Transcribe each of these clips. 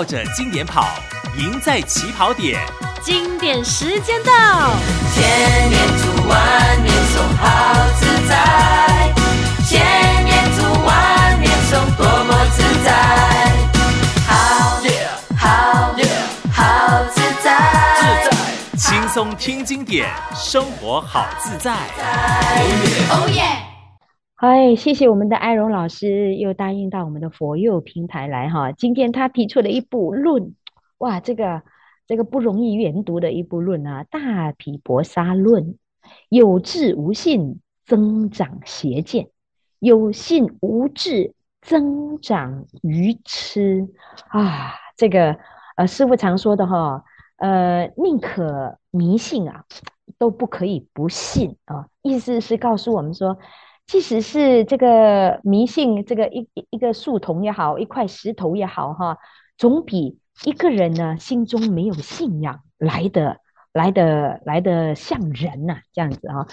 绕着经典跑，赢在起跑点。经典时间到，千年读万年诵，好自在。千年读万年诵，多么自在。好，好，好自在。自在，轻松听经典，生活好自在。哦耶！哎，谢谢我们的艾荣老师又答应到我们的佛佑平台来哈。今天他提出了一部论，哇，这个这个不容易研读的一部论啊，《大毗婆沙论》，有智无信，增长邪见；有信无智，增长愚痴啊。这个呃，师父常说的哈，呃，宁可迷信啊，都不可以不信啊。意思是告诉我们说。即使是这个迷信，这个一一个树桶也好，一块石头也好，哈，总比一个人呢心中没有信仰来的来的来的像人呐，这样子啊。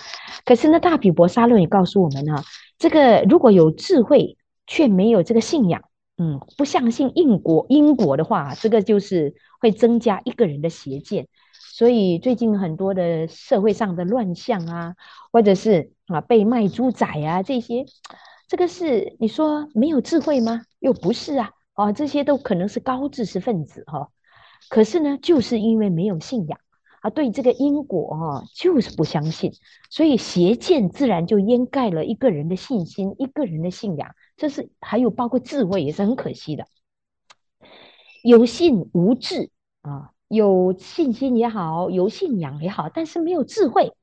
可是呢，大毗婆沙论也告诉我们呢，这个如果有智慧却没有这个信仰，嗯，不相信因果因果的话，这个就是会增加一个人的邪见。所以最近很多的社会上的乱象啊，或者是啊被卖猪仔啊这些，这个是你说没有智慧吗？又不是啊，啊这些都可能是高知识分子哈、可是呢，就是因为没有信仰啊，对这个因果啊就是不相信，所以邪见自然就掩盖了一个人的信心，一个人的信仰。这是还有包括智慧也是很可惜的，有信无智啊。有信心也好，有信仰也好，但是没有智慧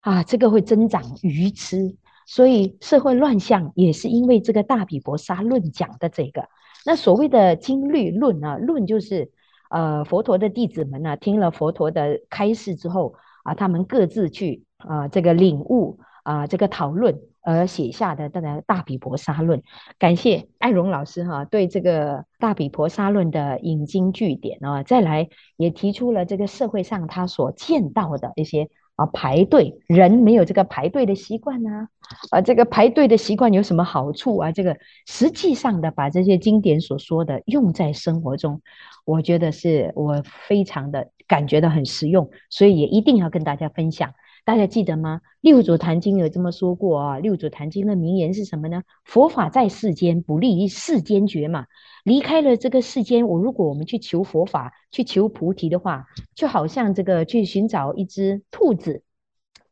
啊，这个会增长愚痴。所以社会乱象也是因为这个大毗婆沙论讲的这个。那所谓的经律论啊，论就是呃佛陀的弟子们呢、听了佛陀的开示之后啊，他们各自去啊这个领悟啊这个讨论。而写下的这个《大毗婆沙论》，感谢艾荣老师哈，对这个《大毗婆沙论》的引经据典啊，再来也提出了这个社会上他所见到的一些啊排队人没有这个排队的习惯呐，啊这个排队的习惯有什么好处啊？这个实际上的把这些经典所说的用在生活中，我觉得是我非常的感觉到很实用，所以也一定要跟大家分享。大家记得吗？六祖坛经有这么说过啊。六祖坛经的名言是什么呢？佛法在世间，不利于世间觉嘛。离开了这个世间，我如果我们去求佛法，去求菩提的话，就好像这个去寻找一只兔子，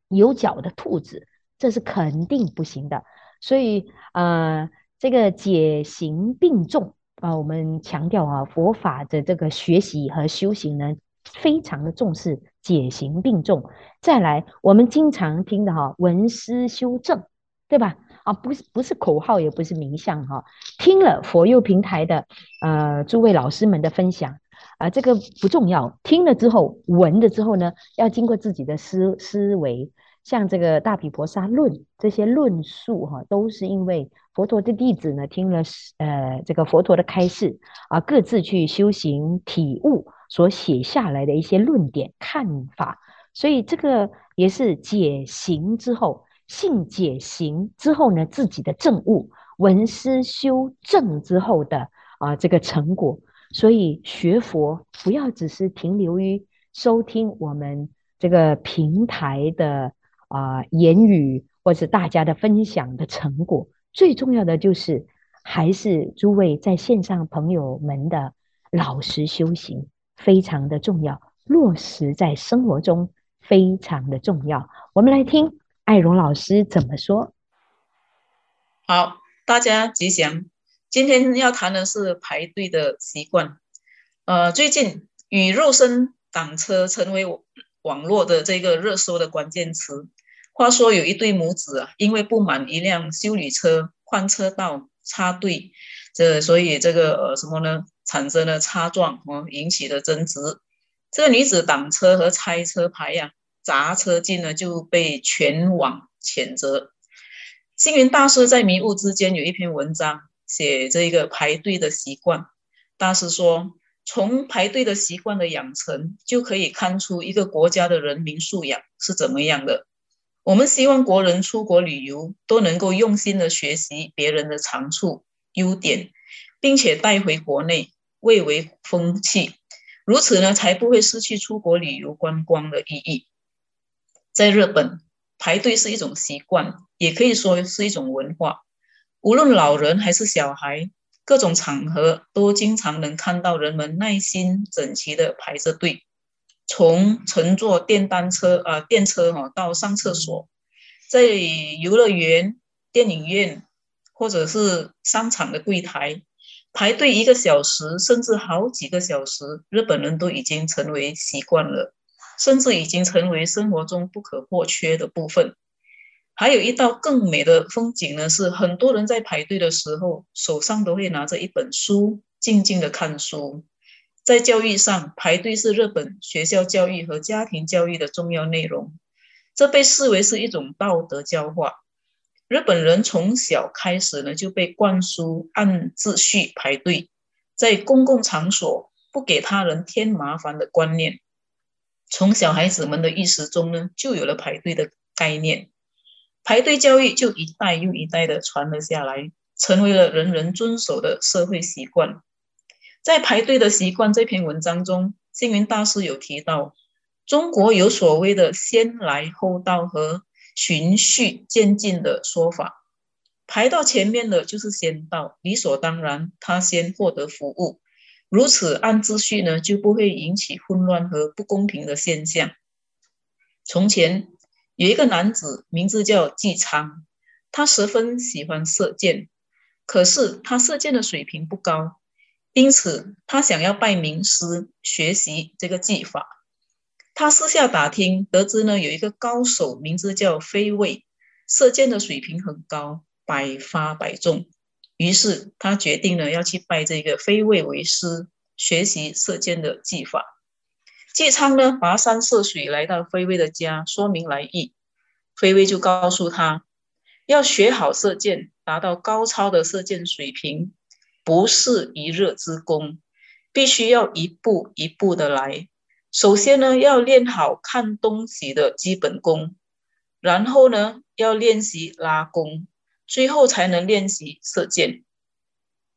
有脚的兔子，这是肯定不行的。所以，呃，这个解行并重啊，我们强调啊，佛法的这个学习和修行呢，非常的重视。解行并重，再来，我们经常听的哈，闻思修正，对吧？啊，不是不是口号，也不是名相哈。听了佛佑平台的呃诸位老师们的分享啊，这个不重要。听了之后，闻了之后呢，要经过自己的思思维。像这个大毗婆沙论这些论述哈，都是因为佛陀的弟子呢，听了呃这个佛陀的开示啊，各自去修行体悟。所写下来的一些论点看法，所以这个也是解行之后，信解行之后呢，自己的证悟，闻思修正之后的啊这个成果。所以学佛不要只是停留于收听我们这个平台的啊言语，或是大家的分享的成果，最重要的就是还是诸位在线上朋友们的老实修行。非常的重要，落实在生活中非常的重要。我们来听艾荣老师怎么说。好，大家吉祥。今天要谈的是排队的习惯。呃，最近与肉身挡车成为网络的这个热搜的关键词。话说有一对母子啊，因为不满一辆修理车换车道插队，这所以这个呃什么呢？产生了擦撞，哦，引起的争执。这个女子挡车和拆车牌呀、砸车镜呢，就被全网谴责。星云大师在迷雾之间有一篇文章，写这个排队的习惯。大师说，从排队的习惯的养成，就可以看出一个国家的人民素养是怎么样的。我们希望国人出国旅游都能够用心的学习别人的长处、优点，并且带回国内。蔚为风气，如此呢，才不会失去出国旅游观光的意义。在日本，排队是一种习惯，也可以说是一种文化。无论老人还是小孩，各种场合都经常能看到人们耐心整齐的排着队，从乘坐电单车啊、电车哈到上厕所，在游乐园、电影院或者是商场的柜台。排队一个小时，甚至好几个小时，日本人都已经成为习惯了，甚至已经成为生活中不可或缺的部分。还有一道更美的风景呢，是很多人在排队的时候，手上都会拿着一本书，静静的看书。在教育上，排队是日本学校教育和家庭教育的重要内容，这被视为是一种道德教化。日本人从小开始呢，就被灌输按秩序排队，在公共场所不给他人添麻烦的观念。从小孩子们的意识中呢，就有了排队的概念。排队教育就一代又一代的传了下来，成为了人人遵守的社会习惯。在排队的习惯这篇文章中，星云大师有提到，中国有所谓的先来后到和循序渐进的说法，排到前面的就是先到，理所当然，他先获得服务。如此按秩序呢，就不会引起混乱和不公平的现象。从前有一个男子，名字叫纪昌，他十分喜欢射箭，可是他射箭的水平不高，因此他想要拜名师学习这个技法。他私下打听，得知呢有一个高手，名字叫飞卫，射箭的水平很高，百发百中。于是他决定呢要去拜这个飞卫为师，学习射箭的技法。纪昌呢跋山涉水来到飞卫的家，说明来意。飞卫就告诉他，要学好射箭，达到高超的射箭水平，不是一日之功，必须要一步一步的来。首先呢，要练好看东西的基本功，然后呢，要练习拉弓，最后才能练习射箭。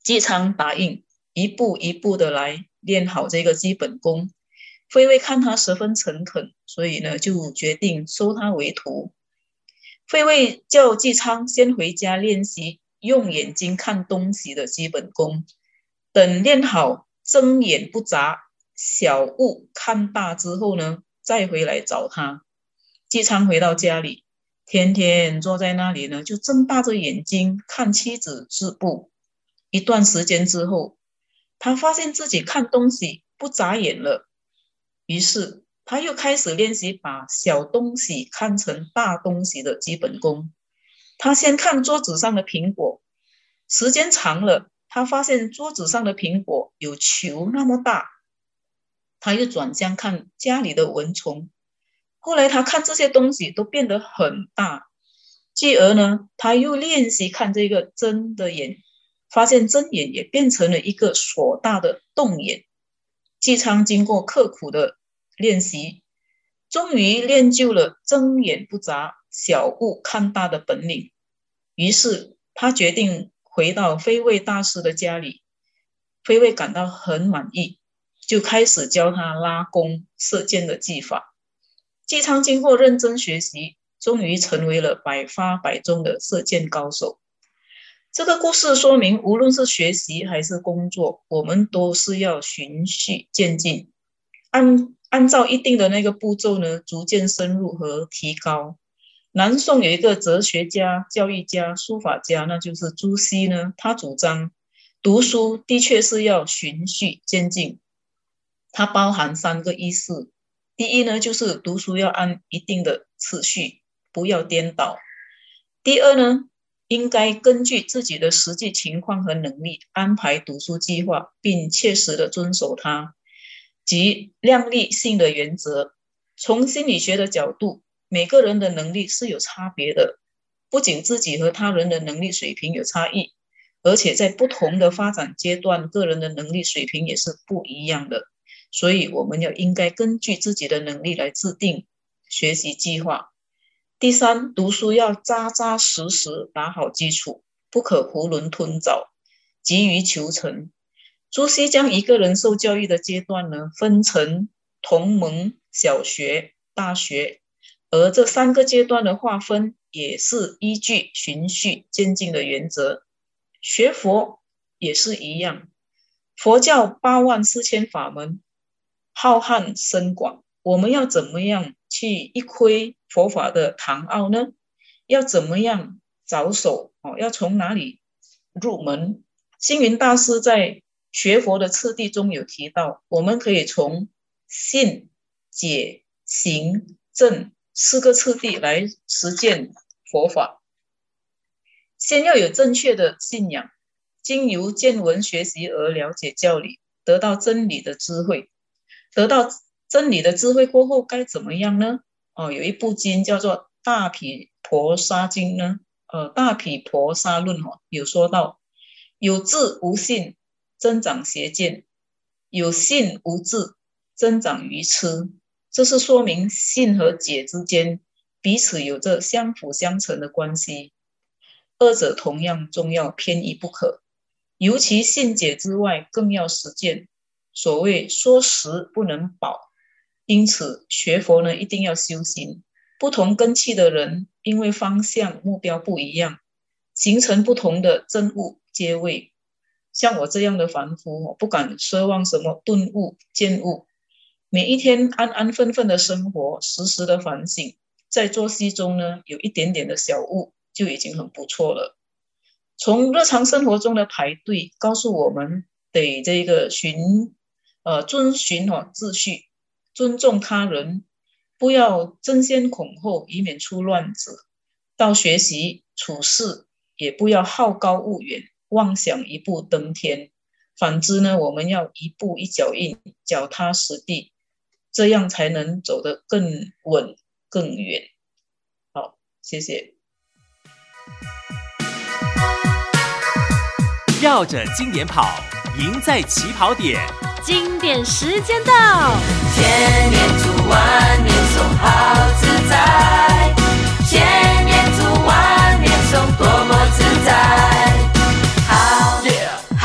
纪昌答应，一步一步的来练好这个基本功。飞位看他十分诚恳，所以呢，就决定收他为徒。飞位叫纪昌先回家练习用眼睛看东西的基本功，等练好睁眼不眨。小物看大之后呢，再回来找他。纪昌回到家里，天天坐在那里呢，就睁大着眼睛看妻子织布。一段时间之后，他发现自己看东西不眨眼了，于是他又开始练习把小东西看成大东西的基本功。他先看桌子上的苹果，时间长了，他发现桌子上的苹果有球那么大。他又转向看家里的蚊虫，后来他看这些东西都变得很大。继而呢，他又练习看这个睁的眼，发现睁眼也变成了一个硕大的洞眼。纪昌经过刻苦的练习，终于练就了睁眼不眨、小物看大的本领。于是他决定回到飞卫大师的家里，飞卫感到很满意。就开始教他拉弓射箭的技法。纪昌经过认真学习，终于成为了百发百中的射箭高手。这个故事说明，无论是学习还是工作，我们都是要循序渐进，按按照一定的那个步骤呢，逐渐深入和提高。南宋有一个哲学家、教育家、书法家，那就是朱熹呢。他主张读书的确是要循序渐进。它包含三个意思：第一呢，就是读书要按一定的次序，不要颠倒；第二呢，应该根据自己的实际情况和能力安排读书计划，并切实的遵守它，即量力性的原则。从心理学的角度，每个人的能力是有差别的，不仅自己和他人的能力水平有差异，而且在不同的发展阶段，个人的能力水平也是不一样的。所以，我们要应该根据自己的能力来制定学习计划。第三，读书要扎扎实实打好基础，不可囫囵吞枣、急于求成。朱熹将一个人受教育的阶段呢，分成同盟、小学、大学，而这三个阶段的划分也是依据循序渐进的原则。学佛也是一样，佛教八万四千法门，浩瀚深广，我们要怎么样去一窥佛法的堂奥呢？要怎么样着手？哦，要从哪里入门？星云大师在学佛的次第中有提到，我们可以从信、解、行、证四个次第来实践佛法。先要有正确的信仰，经由见闻学习而了解教理，得到真理的智慧。得到真理的智慧过后，该怎么样呢？哦，有一部经叫做《大毗婆沙经》呢，呃，《大毗婆沙论》哦，有说到有智无信。增长邪见，有信无智，增长愚痴。这是说明信和解之间彼此有着相辅相成的关系，二者同样重要，偏移不可。尤其信解之外，更要实践。所谓说食不能饱，因此学佛呢，一定要修行。不同根器的人，因为方向目标不一样，形成不同的证悟阶位。像我这样的凡夫，我不敢奢望什么顿悟、见悟，每一天安安分分的生活，时时的反省，在作息中呢，有一点点的小悟，就已经很不错了。从日常生活中的排队，告诉我们得这个寻，呃，遵循哈秩序，尊重他人，不要争先恐后，以免出乱子。到学习处事，也不要好高骛远。妄想一步登天，反之呢，我们要一步一脚印，脚踏实地，这样才能走得更稳、更远。好，谢谢。绕着经典跑，赢在起跑点。经典时间到，千年读万年诵，好自在。千年读万年诵，多么自在。好好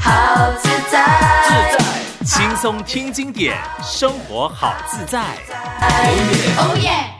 好自在。自在轻松听经典，生活好自在。Oh yeah. Oh yeah.